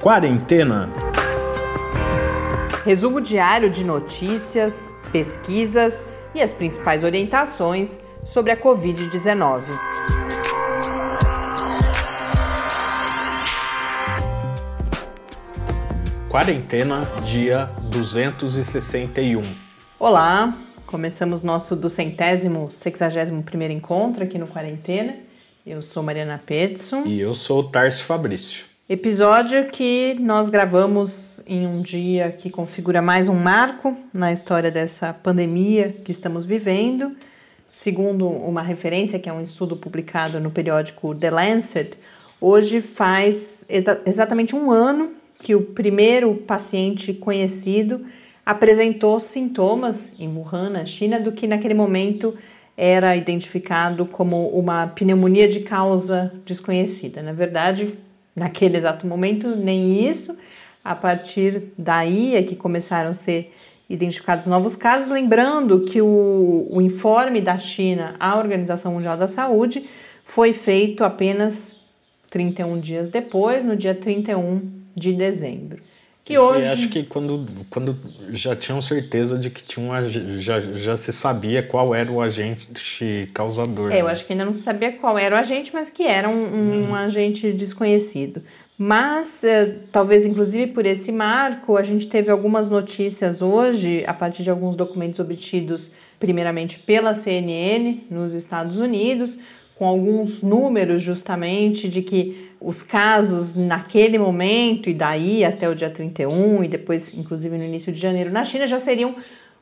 Quarentena. Resumo diário de notícias, pesquisas e as principais orientações sobre a Covid-19. Quarentena, dia 261. Olá, começamos nosso duzentésimo, sexagésimo primeiro encontro aqui no Quarentena. Eu sou Mariana Petson. E eu sou o Tarso Fabrício. Episódio que nós gravamos em um dia que configura mais um marco na história dessa pandemia que estamos vivendo. Segundo uma referência, que é um estudo publicado no periódico The Lancet, hoje faz exatamente um ano que o primeiro paciente conhecido apresentou sintomas em Wuhan, na China, do que naquele momento era identificado como uma pneumonia de causa desconhecida. Na verdade, naquele exato momento, nem isso. A partir daí é que começaram a ser identificados novos casos, lembrando que o, o informe da China à Organização Mundial da Saúde foi feito apenas 31 dias depois, no dia 31 de dezembro. E hoje... acho que quando, quando já tinham certeza de que tinha um, já, já se sabia qual era o agente causador. É, né? eu acho que ainda não se sabia qual era o agente, mas que era um, um, hum. agente desconhecido. Mas, eh, talvez inclusive por esse marco, a gente teve algumas notícias hoje, a partir de alguns documentos obtidos primeiramente pela CNN nos Estados Unidos, com alguns números justamente de que os casos naquele momento e daí até o dia 31 e depois, inclusive, no início de janeiro na China já seriam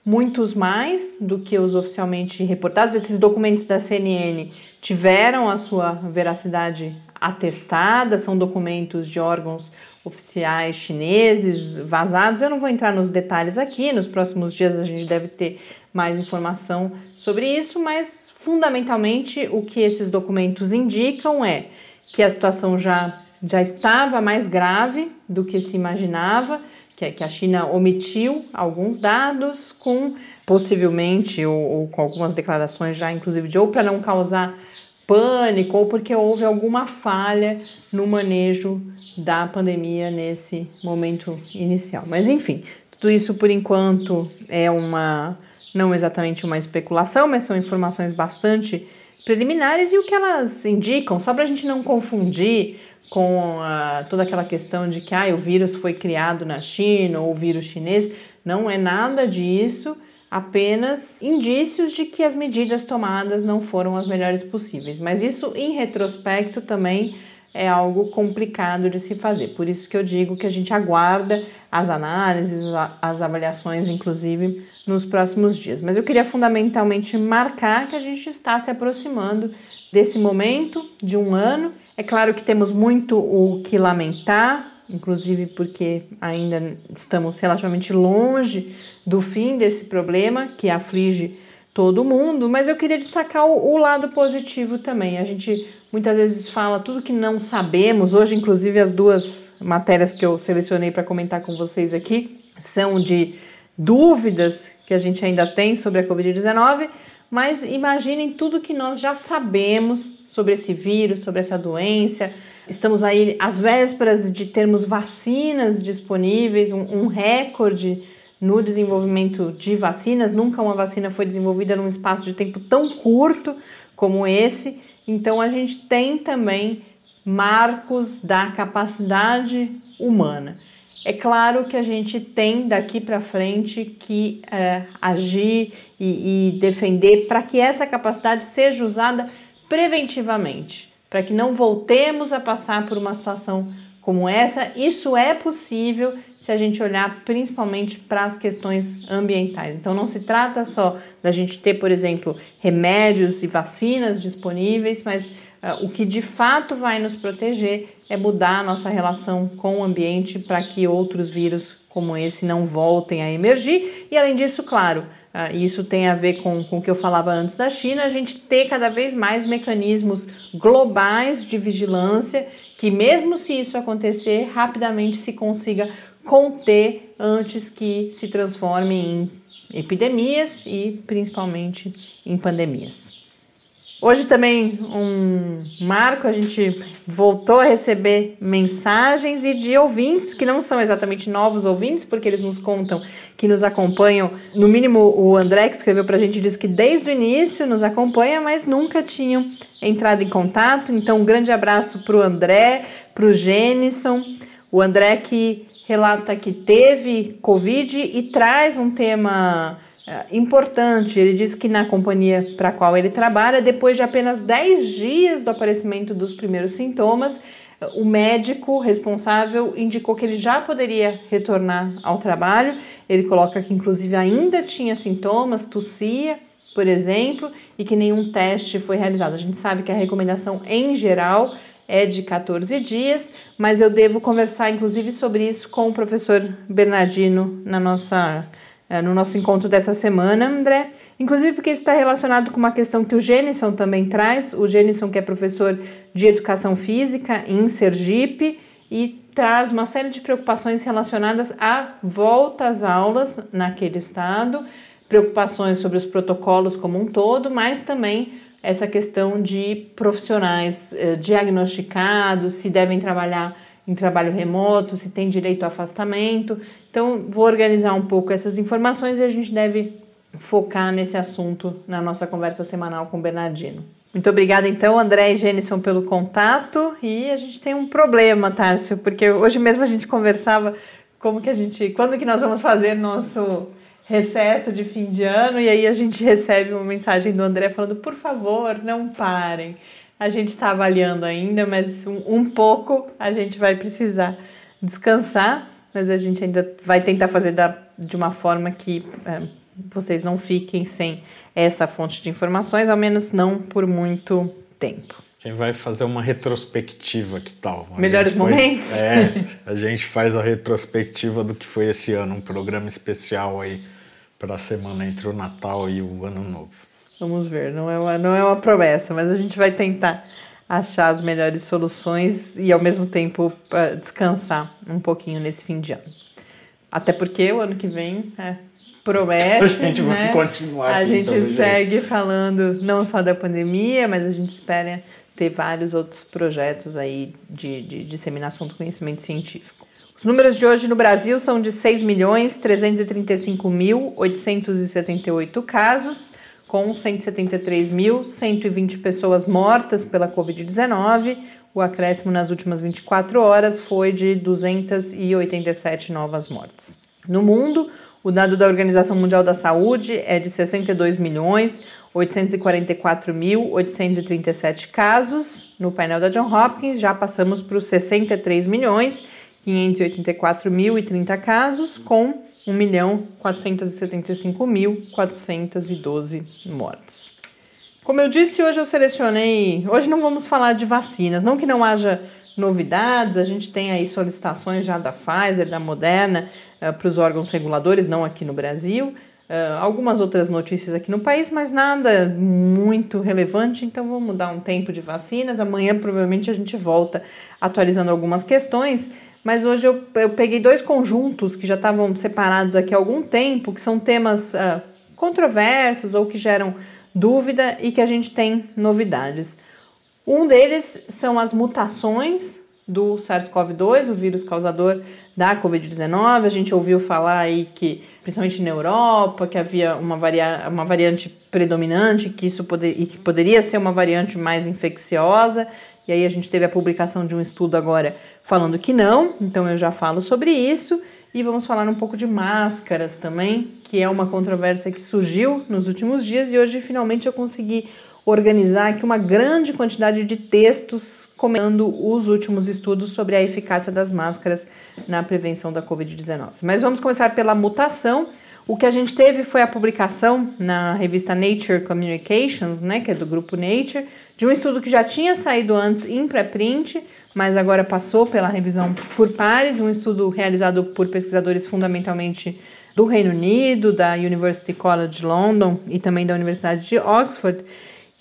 muitos mais do que os oficialmente reportados. Esses documentos da CNN tiveram a sua veracidade atestada, são documentos de órgãos oficiais chineses vazados. Eu não vou entrar nos detalhes aqui, nos próximos dias a gente deve ter mais informação sobre isso, mas fundamentalmente o que esses documentos indicam é que a situação já, já estava mais grave do que se imaginava, que, que a China omitiu alguns dados com possivelmente ou, ou com algumas declarações já inclusive de ou para não causar pânico ou porque houve alguma falha no manejo da pandemia nesse momento inicial. Mas enfim, tudo isso por enquanto é uma não exatamente uma especulação, mas são informações bastante preliminares e o que elas indicam, só para a gente não confundir com uh, toda aquela questão de que ah, o vírus foi criado na China ou o vírus chinês, não é nada disso, apenas indícios de que as medidas tomadas não foram as melhores possíveis. Mas isso, em retrospecto, também é algo complicado de se fazer. Por isso que eu digo que a gente aguarda as análises, as avaliações, inclusive, nos próximos dias. Mas eu queria fundamentalmente marcar que a gente está se aproximando desse momento de um ano. É claro que temos muito o que lamentar, inclusive porque ainda estamos relativamente longe do fim desse problema que aflige todo mundo, mas eu queria destacar o, o lado positivo também. A gente muitas vezes fala tudo que não sabemos. Hoje, inclusive, as duas matérias que eu selecionei para comentar com vocês aqui são de dúvidas que a gente ainda tem sobre a Covid-19, mas imaginem tudo que nós já sabemos sobre esse vírus, sobre essa doença. Estamos aí às vésperas de termos vacinas disponíveis, um, um recorde no desenvolvimento de vacinas. Nunca uma vacina foi desenvolvida num espaço de tempo tão curto como esse. Então a gente tem também marcos da capacidade humana. É claro que a gente tem daqui para frente que é, agir e, e defender para que essa capacidade seja usada preventivamente, para que não voltemos a passar por uma situação como essa. Isso é possível se a gente olhar principalmente para as questões ambientais. Então, não se trata só da gente ter, por exemplo, remédios e vacinas disponíveis, mas uh, o que de fato vai nos proteger é mudar a nossa relação com o ambiente para que outros vírus como esse não voltem a emergir. E, além disso, claro, Uh, isso tem a ver com, com o que eu falava antes da China, a gente ter cada vez mais mecanismos globais de vigilância que, mesmo se isso acontecer, rapidamente se consiga conter antes que se transforme em epidemias e principalmente em pandemias. Hoje também um marco, a gente voltou a receber mensagens e de ouvintes que não são exatamente novos ouvintes, porque eles nos contam que nos acompanham. No mínimo, o André que escreveu para a gente diz que desde o início nos acompanha, mas nunca tinham entrado em contato. Então, um grande abraço para o André, para o Jenison. O André que relata que teve Covid e traz um tema importante. Ele diz que na companhia para a qual ele trabalha, depois de apenas 10 dias do aparecimento dos primeiros sintomas, o médico responsável indicou que ele já poderia retornar ao trabalho. Ele coloca que, inclusive, ainda tinha sintomas, tossia, por exemplo, e que nenhum teste foi realizado. A gente sabe que a recomendação em geral é de 14 dias, mas eu devo conversar, inclusive, sobre isso com o professor Bernardino na nossa é, no nosso encontro dessa semana, André. Inclusive porque isso está relacionado com uma questão que o Jenison também traz. O Jenison, que é professor de educação física em Sergipe, e traz uma série de preocupações relacionadas à volta às aulas naquele estado, preocupações sobre os protocolos como um todo, mas também essa questão de profissionais eh, diagnosticados, se devem trabalhar em trabalho remoto, se tem direito a afastamento. Então, vou organizar um pouco essas informações e a gente deve focar nesse assunto na nossa conversa semanal com o Bernardino. Muito obrigada, então, André e Jenison, pelo contato. E a gente tem um problema, Tárcio, porque hoje mesmo a gente conversava como que a gente. Quando que nós vamos fazer nosso recesso de fim de ano? E aí a gente recebe uma mensagem do André falando: por favor, não parem. A gente está avaliando ainda, mas um, um pouco a gente vai precisar descansar, mas a gente ainda vai tentar fazer da, de uma forma que é, vocês não fiquem sem essa fonte de informações, ao menos não por muito tempo. A gente vai fazer uma retrospectiva, que tal? A Melhores foi, momentos? É, a gente faz a retrospectiva do que foi esse ano, um programa especial aí para a semana entre o Natal e o Ano Novo. Vamos ver, não é, uma, não é uma promessa, mas a gente vai tentar achar as melhores soluções e ao mesmo tempo descansar um pouquinho nesse fim de ano. Até porque o ano que vem é, promete. A gente né? vai continuar. A gente segue jeito. falando não só da pandemia, mas a gente espera ter vários outros projetos aí de, de disseminação do conhecimento científico. Os números de hoje no Brasil são de 6 milhões 335.878 casos com 173.120 pessoas mortas pela Covid-19. O acréscimo nas últimas 24 horas foi de 287 novas mortes. No mundo, o dado da Organização Mundial da Saúde é de 62 milhões 844.837 casos. No painel da John Hopkins já passamos para os 63 milhões 584.030 casos, com 1.475.412 mortes. Como eu disse, hoje eu selecionei. Hoje não vamos falar de vacinas, não que não haja novidades, a gente tem aí solicitações já da Pfizer, da Moderna, uh, para os órgãos reguladores, não aqui no Brasil. Uh, algumas outras notícias aqui no país, mas nada muito relevante, então vamos dar um tempo de vacinas. Amanhã provavelmente a gente volta atualizando algumas questões. Mas hoje eu, eu peguei dois conjuntos que já estavam separados aqui há algum tempo, que são temas uh, controversos ou que geram dúvida e que a gente tem novidades. Um deles são as mutações do SARS-CoV-2, o vírus causador da Covid-19. A gente ouviu falar aí que, principalmente na Europa, que havia uma, varia uma variante predominante, que isso poder e que poderia ser uma variante mais infecciosa. E aí a gente teve a publicação de um estudo agora falando que não, então eu já falo sobre isso. E vamos falar um pouco de máscaras também, que é uma controvérsia que surgiu nos últimos dias e hoje finalmente eu consegui organizar aqui uma grande quantidade de textos comentando os últimos estudos sobre a eficácia das máscaras na prevenção da Covid-19. Mas vamos começar pela mutação. O que a gente teve foi a publicação na revista Nature Communications, né, que é do grupo Nature, de um estudo que já tinha saído antes em pré-print, mas agora passou pela revisão por pares, um estudo realizado por pesquisadores fundamentalmente do Reino Unido, da University College London e também da Universidade de Oxford,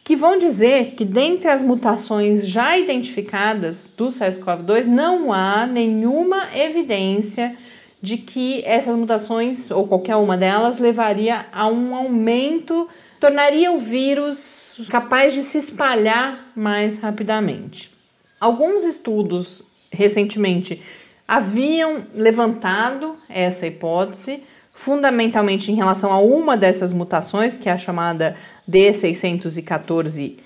que vão dizer que dentre as mutações já identificadas do SARS-CoV-2 não há nenhuma evidência de que essas mutações, ou qualquer uma delas, levaria a um aumento, tornaria o vírus capaz de se espalhar mais rapidamente. Alguns estudos recentemente haviam levantado essa hipótese, fundamentalmente em relação a uma dessas mutações, que é a chamada D614G,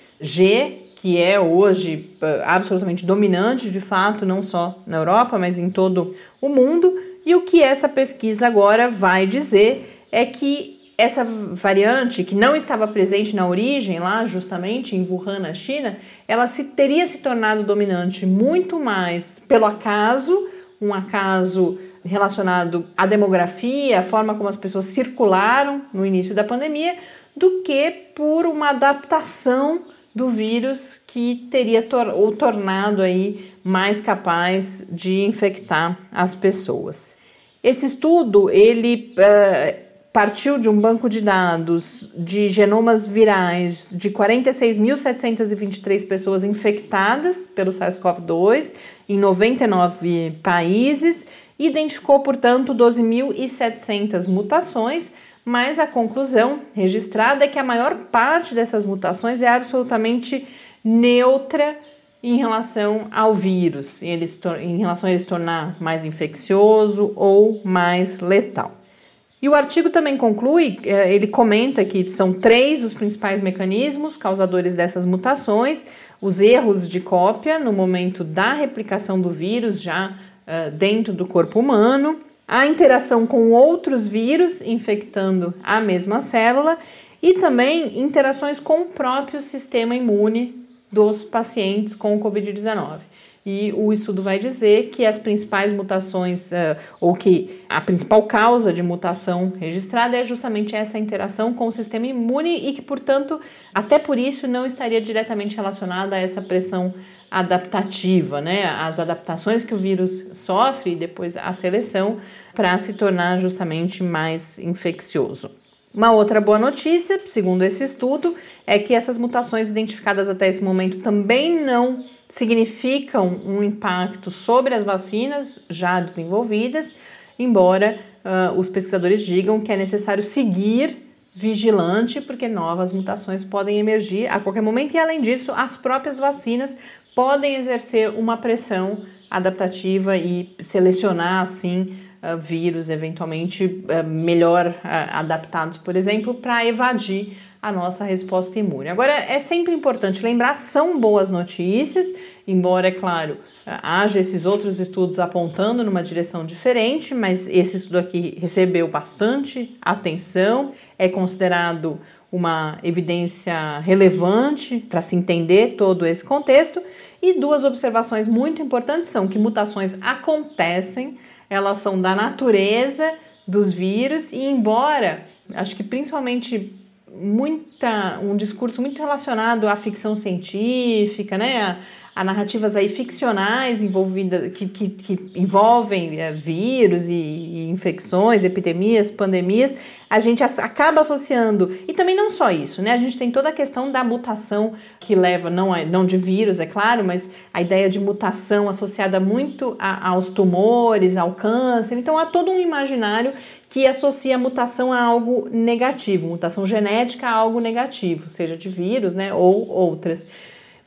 que é hoje eh, absolutamente dominante, de fato, não só na Europa, mas em todo o mundo. E o que essa pesquisa agora vai dizer é que essa variante, que não estava presente na origem, lá justamente em Wuhan, na China, ela se, teria se tornado dominante muito mais pelo acaso, um acaso relacionado à demografia, a forma como as pessoas circularam no início da pandemia, do que por uma adaptação do vírus que teria tor o tornado aí mais capaz de infectar as pessoas. Esse estudo ele uh, partiu de um banco de dados de genomas virais de 46.723 pessoas infectadas pelo SARS-CoV-2 em 99 países, identificou, portanto, 12.700 mutações, mas a conclusão registrada é que a maior parte dessas mutações é absolutamente neutra em relação ao vírus, em, relação a ele se tornar mais infeccioso ou mais letal. E o artigo também conclui, é, ele comenta que são três os principais mecanismos causadores dessas mutações: os erros de cópia no momento da replicação do vírus já dentro do corpo humano, a interação com outros vírus infectando a mesma célula e também interações com o próprio sistema imune dos pacientes com Covid-19 e o estudo vai dizer que as principais mutações, uh, ou que a principal causa de mutação registrada é justamente essa interação com o sistema imune e que, portanto, até por isso não estaria diretamente relacionada a essa pressão adaptativa, né? As adaptações que o vírus sofre e depois a seleção para se tornar justamente mais infeccioso. Uma outra boa notícia, segundo esse estudo, é que essas mutações identificadas até esse momento também não significam um impacto sobre as vacinas já desenvolvidas, embora uh, os pesquisadores digam que é necessário seguir vigilante, porque novas mutações podem emergir a qualquer momento, e além disso, as próprias vacinas podem exercer uma pressão adaptativa e selecionar assim uh, vírus eventualmente uh, melhor adaptados, por exemplo, para evadir a nossa resposta imune. Agora, é sempre importante lembrar, são boas notícias, embora, é claro, haja esses outros estudos apontando numa direção diferente, mas esse estudo aqui recebeu bastante atenção, é considerado uma evidência relevante para se entender todo esse contexto. E duas observações muito importantes são que mutações acontecem, elas são da natureza dos vírus, e embora, acho que principalmente muita um discurso muito relacionado à ficção científica, né? A, a narrativas aí ficcionais envolvidas que, que, que envolvem é, vírus e, e, infecções, epidemias, pandemias, a gente acaba associando e também não só isso, né? A gente tem toda a questão da mutação que leva não é, não de vírus, é claro, mas a ideia de mutação associada muito a, aos tumores, ao câncer. Então há todo um imaginário que associa a mutação a algo negativo, mutação genética a algo negativo, seja de vírus, né, ou outras.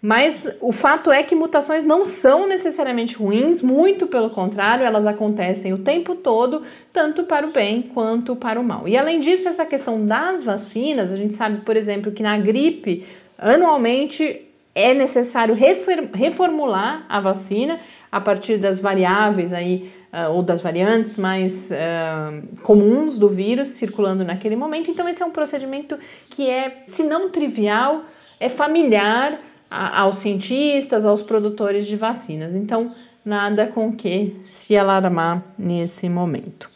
Mas o fato é que mutações não são necessariamente ruins, muito pelo contrário, elas acontecem o tempo todo, tanto para o bem quanto para o mal. E além disso, essa questão das vacinas, a gente sabe, por exemplo, que na gripe, anualmente é necessário reformular a vacina a partir das variáveis aí uh, ou das variantes mais uh, comuns do vírus circulando naquele momento. Então, esse é um procedimento que é, se não trivial, é familiar aos cientistas, aos produtores de vacinas. Então, nada com que se alarmar nesse momento.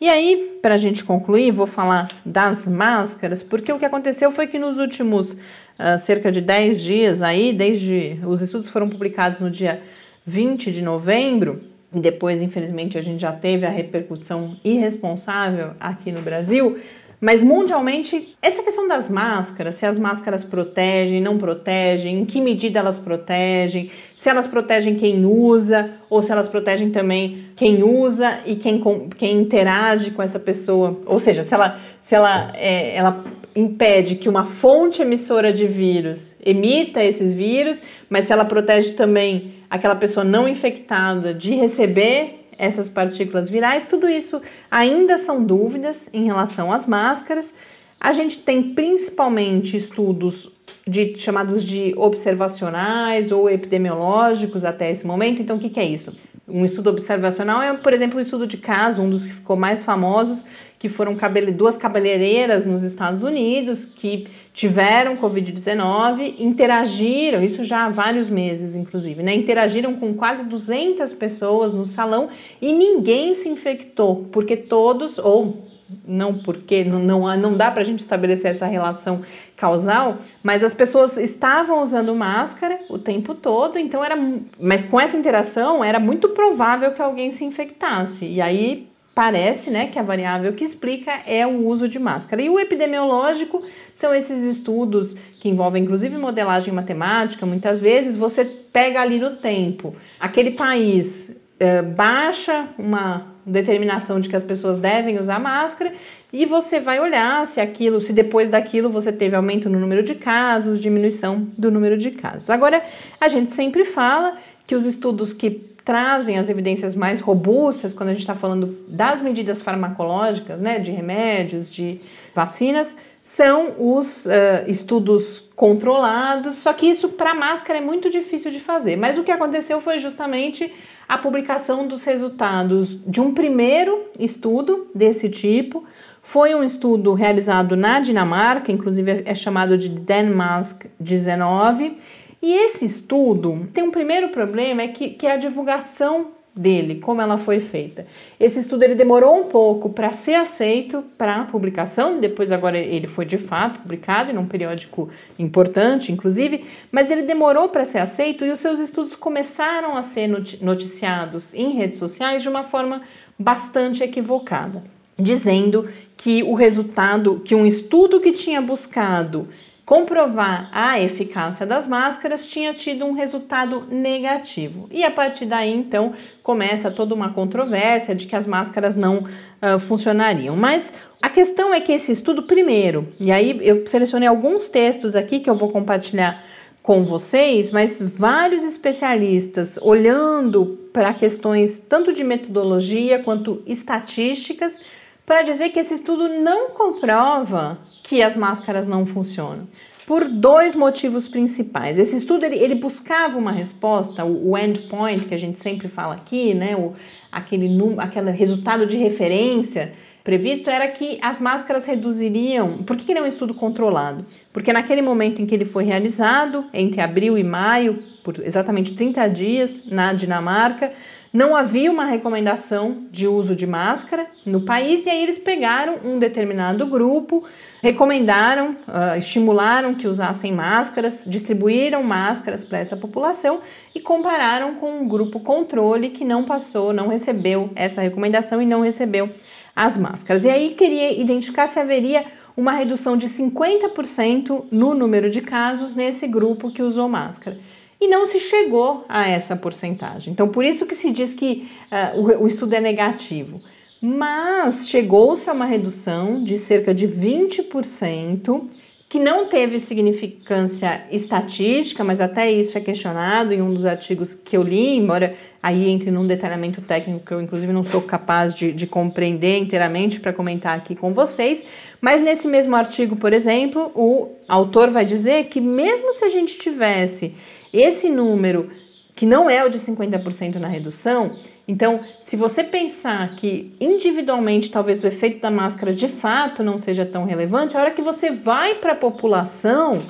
E aí, para a gente concluir, vou falar das máscaras, porque o que aconteceu foi que nos últimos uh, cerca de 10 dias aí, desde os estudos foram publicados no dia 20 de novembro, e depois, infelizmente, a gente já teve a repercussão irresponsável aqui no Brasil. Mas mundialmente, essa questão das máscaras, se as máscaras protegem, não protegem, em que medida elas protegem, se elas protegem quem usa ou se elas protegem também quem usa e quem, quem interage com essa pessoa, ou seja, se ela, se ela, é, ela impede que uma fonte emissora de vírus emita esses vírus, mas se ela protege também aquela pessoa não infectada de receber essas partículas virais, tudo isso ainda são dúvidas em relação às máscaras. A gente tem principalmente estudos de, chamados de observacionais ou epidemiológicos até esse momento. Então, o que, que é isso? Um estudo observacional é, por exemplo, um estudo de caso, um dos que ficou mais famosos, que foram duas cabeleireiras nos Estados Unidos que tiveram Covid-19, interagiram, isso já há vários meses, inclusive, né? Interagiram com quase 200 pessoas no salão e ninguém se infectou, porque todos, ou não porque não, não, não dá para a gente estabelecer essa relação causal, mas as pessoas estavam usando máscara o tempo todo, então era. Mas com essa interação era muito provável que alguém se infectasse. E aí parece né, que a variável que explica é o uso de máscara. E o epidemiológico são esses estudos que envolvem inclusive modelagem matemática, muitas vezes você pega ali no tempo. Aquele país eh, baixa uma determinação de que as pessoas devem usar máscara e você vai olhar se aquilo, se depois daquilo você teve aumento no número de casos, diminuição do número de casos. Agora, a gente sempre fala que os estudos que trazem as evidências mais robustas, quando a gente está falando das medidas farmacológicas, né, de remédios, de vacinas, são os uh, estudos controlados, só que isso para máscara é muito difícil de fazer. Mas o que aconteceu foi justamente a publicação dos resultados de um primeiro estudo desse tipo. Foi um estudo realizado na Dinamarca, inclusive é chamado de Denmark 19. E esse estudo tem um primeiro problema, é que, que é a divulgação dele, como ela foi feita. Esse estudo ele demorou um pouco para ser aceito para publicação, depois agora ele foi de fato publicado em um periódico importante, inclusive, mas ele demorou para ser aceito e os seus estudos começaram a ser noticiados em redes sociais de uma forma bastante equivocada, dizendo que o resultado, que um estudo que tinha buscado comprovar a eficácia das máscaras tinha tido um resultado negativo. E a partir daí, então, começa toda uma controvérsia de que as máscaras não uh, funcionariam. Mas a questão é que esse estudo, primeiro, e aí eu selecionei alguns textos aqui que eu vou compartilhar com vocês, mas vários especialistas olhando para questões tanto de metodologia quanto estatísticas para dizer que esse estudo não comprova que as máscaras não funcionam. Por dois motivos principais. Esse estudo ele, ele buscava uma resposta, o, o, endpoint que a gente sempre fala aqui, né, o, aquele, aquele resultado de referência previsto era que as máscaras reduziriam. Por que, que ele é um estudo controlado? Porque naquele momento em que ele foi realizado, entre abril e maio, por exatamente 30 dias, na Dinamarca, não havia uma recomendação de uso de máscara no país e aí eles pegaram um determinado grupo, recomendaram, uh, estimularam que usassem máscaras, distribuíram máscaras para essa população e compararam com um grupo controle que não passou, não recebeu essa recomendação e não recebeu as máscaras. E aí queria identificar se haveria uma redução de 50% no número de casos nesse grupo que usou máscara e não se chegou a essa porcentagem. Então, por isso que se diz que uh, o, o estudo é negativo. Mas chegou-se a uma redução de cerca de 20%, que não teve significância estatística, mas até isso é questionado em um dos artigos que eu li, embora aí entre num detalhamento técnico que eu, inclusive, não sou capaz de, de compreender inteiramente para comentar aqui com vocês. Mas nesse mesmo artigo, por exemplo, o autor vai dizer que, mesmo se a gente tivesse esse número, que não é o de 50% na redução, então, se você pensar que individualmente talvez o efeito da máscara de fato não seja tão relevante, a hora que você vai para a população,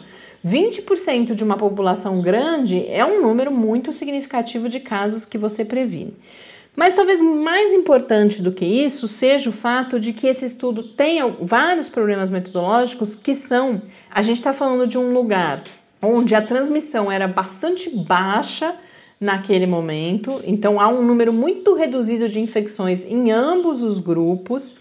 20% de uma população grande é um número muito significativo de casos que você previne. Mas talvez mais importante do que isso seja o fato de que esse estudo tem vários problemas metodológicos que são: a gente está falando de um lugar onde a transmissão era bastante baixa naquele momento, então há um número muito reduzido de infecções em ambos os grupos.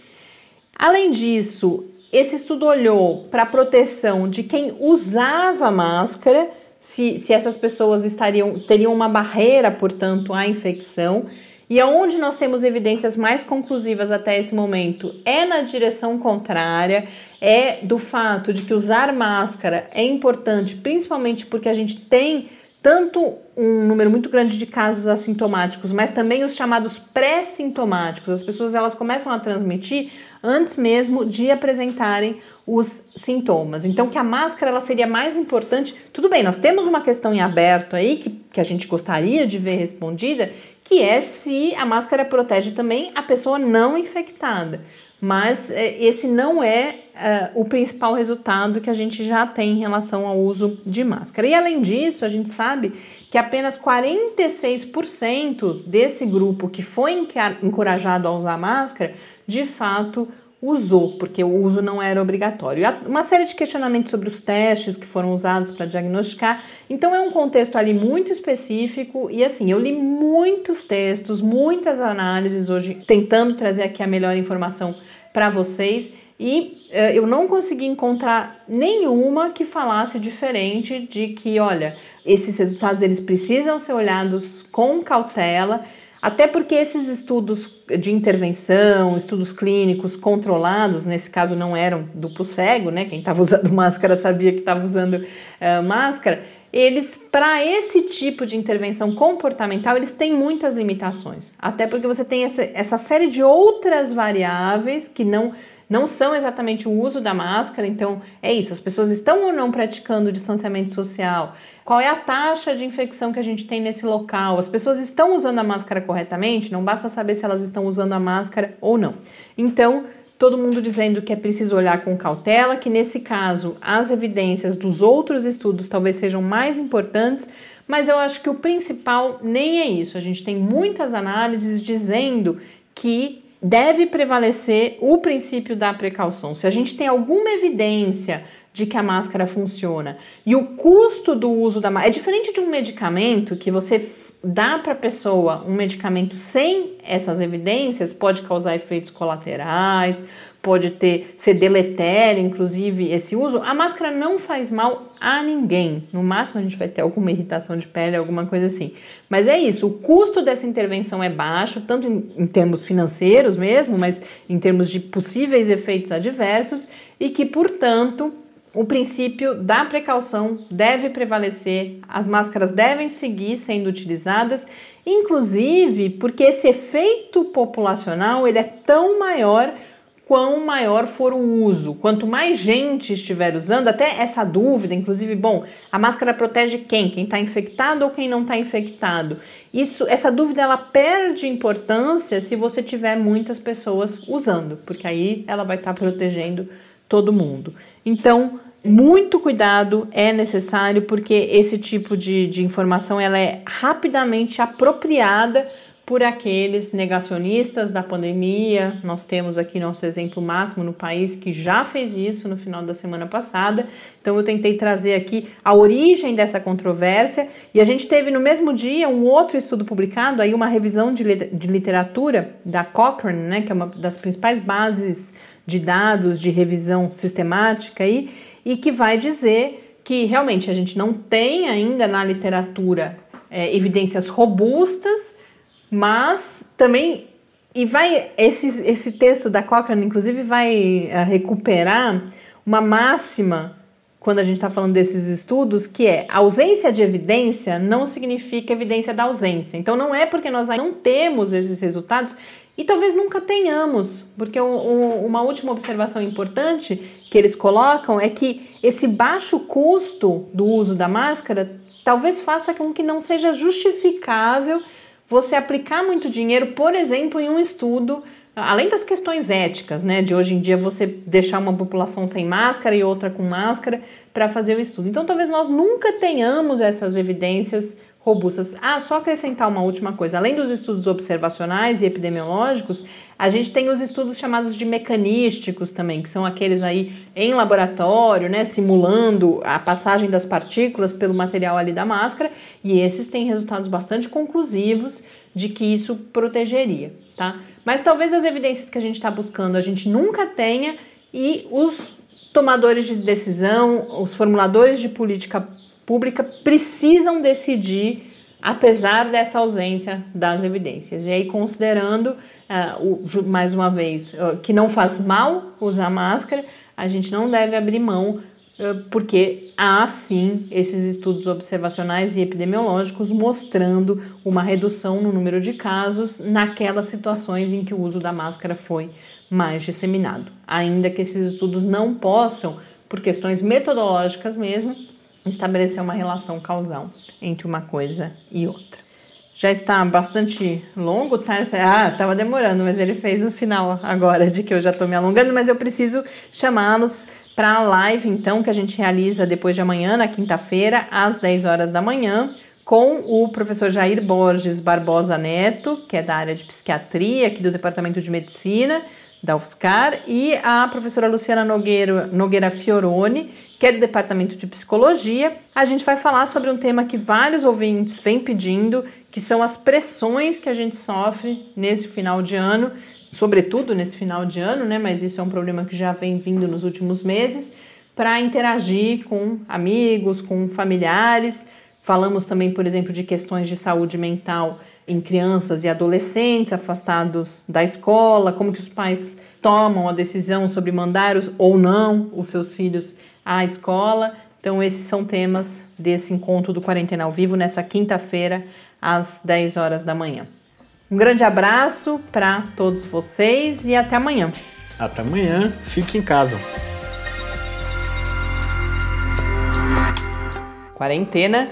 Além disso, esse estudo olhou para a proteção de quem usava máscara, se, se essas pessoas estariam teriam uma barreira, portanto, à infecção. E aonde nós temos evidências mais conclusivas até esse momento é na direção contrária, é do fato de que usar máscara é importante, principalmente porque a gente tem tanto um número muito grande de casos assintomáticos, mas também os chamados pré-sintomáticos. As pessoas elas começam a transmitir antes mesmo de apresentarem os sintomas. Então, que a máscara ela seria mais importante. Tudo bem, nós temos uma questão em aberto aí que, que a gente gostaria de ver respondida, que é se a máscara protege também a pessoa não infectada. Mas é, esse não é uh, o principal resultado que a gente já tem em relação ao uso de máscara. E além disso, a gente sabe que apenas 46% desse grupo que foi encorajado a usar máscara, de fato usou, porque o uso não era obrigatório. Uma série de questionamentos sobre os testes que foram usados para diagnosticar. Então é um contexto ali muito específico e assim, eu li muitos textos, muitas análises hoje tentando trazer aqui a melhor informação para vocês e uh, eu não consegui encontrar nenhuma que falasse diferente de que, olha, esses resultados eles precisam ser olhados com cautela, até porque esses estudos de intervenção, estudos clínicos controlados, nesse caso não eram duplo cego, né? Quem estava usando máscara sabia que estava usando uh, máscara. Eles, para esse tipo de intervenção comportamental, eles têm muitas limitações. Até porque você tem essa, essa série de outras variáveis que não não são exatamente o uso da máscara, então é isso, as pessoas estão ou não praticando o distanciamento social, qual é a taxa de infecção que a gente tem nesse local, as pessoas estão usando a máscara corretamente, não basta saber se elas estão usando a máscara ou não. Então, todo mundo dizendo que é preciso olhar com cautela, que nesse caso as evidências dos outros estudos talvez sejam mais importantes, mas eu acho que o principal nem é isso. A gente tem muitas análises dizendo que deve prevalecer o princípio da precaução. Se a gente tem alguma evidência de que a máscara funciona e o custo do uso da máscara é diferente de um medicamento que você dá para a pessoa um medicamento sem essas evidências pode causar efeitos colaterais, pode ter ser deletério, inclusive esse uso. A máscara não faz mal a ninguém. No máximo a gente vai ter alguma irritação de pele, alguma coisa assim. Mas é isso, o custo dessa intervenção é baixo, tanto em, em termos financeiros mesmo, mas em termos de possíveis efeitos adversos e que, portanto, o princípio da precaução deve prevalecer, as máscaras devem seguir sendo utilizadas, inclusive porque esse efeito populacional ele é tão maior quão maior for o uso. Quanto mais gente estiver usando, até essa dúvida, inclusive, bom, a máscara protege quem? Quem está infectado ou quem não está infectado? Isso, essa dúvida ela perde importância se você tiver muitas pessoas usando, porque aí ela vai estar tá protegendo todo mundo. Então, muito cuidado é necessário porque esse tipo de, de informação ela é rapidamente apropriada por aqueles negacionistas da pandemia. Nós temos aqui nosso exemplo máximo no país que já fez isso no final da semana passada. Então eu tentei trazer aqui a origem dessa controvérsia e a gente teve no mesmo dia um outro estudo publicado, aí uma revisão de, de literatura da Cochrane, né, que é uma das principais bases de dados de revisão sistemática aí, e que vai dizer que realmente a gente não tem ainda na literatura é, evidências robustas mas também e vai esse, esse texto da Cochrane inclusive vai uh, recuperar uma máxima quando a gente está falando desses estudos que é ausência de evidência não significa evidência da ausência. Então não é porque nós não temos esses resultados e talvez nunca tenhamos, porque uma última observação importante que eles colocam é que esse baixo custo do uso da máscara talvez faça com que não seja justificável você aplicar muito dinheiro, por exemplo, em um estudo, além das questões éticas, né, de hoje em dia você deixar uma população sem máscara e outra com máscara para fazer o estudo. Então, talvez nós nunca tenhamos essas evidências robustas. Ah, só acrescentar uma última coisa. Além dos estudos observacionais e epidemiológicos, a gente tem os estudos chamados de mecanísticos também, que são aqueles aí em laboratório, né, simulando a passagem das partículas pelo material ali da máscara, e esses têm resultados bastante conclusivos de que isso protegeria, tá? Mas talvez as evidências que a gente está buscando a gente nunca tenha e os tomadores de decisão, os formuladores de política pública precisam decidir apesar dessa ausência das evidências. E aí, considerando, uh, o, mais uma vez, uh, que não faz mal usar máscara, a gente não deve abrir mão porque há sim esses estudos observacionais e epidemiológicos mostrando uma redução no número de casos naquelas situações em que o uso da máscara foi mais disseminado. Ainda que esses estudos não possam, por questões metodológicas mesmo, estabelecer uma relação causal entre uma coisa e outra. Já está bastante longo, tá? Ah, estava demorando, mas ele fez o sinal agora de que eu já estou me alongando, mas eu preciso chamá-los para a live, então, que a gente realiza depois de amanhã, na quinta-feira, às 10 horas da manhã, com o professor Jair Borges Barbosa Neto, que é da área de psiquiatria aqui do Departamento de Medicina da UFSCar, e a professora Luciana Nogueira, Nogueira Fioroni, que é do Departamento de Psicologia. A gente vai falar sobre um tema que vários ouvintes vêm pedindo, que são as pressões que a gente sofre nesse final de ano sobretudo nesse final de ano, né? Mas isso é um problema que já vem vindo nos últimos meses, para interagir com amigos, com familiares. Falamos também, por exemplo, de questões de saúde mental em crianças e adolescentes afastados da escola, como que os pais tomam a decisão sobre mandar ou não os seus filhos à escola. Então, esses são temas desse encontro do Quarentena ao Vivo nessa quinta-feira, às 10 horas da manhã. Um grande abraço para todos vocês e até amanhã. Até amanhã, fique em casa. Quarentena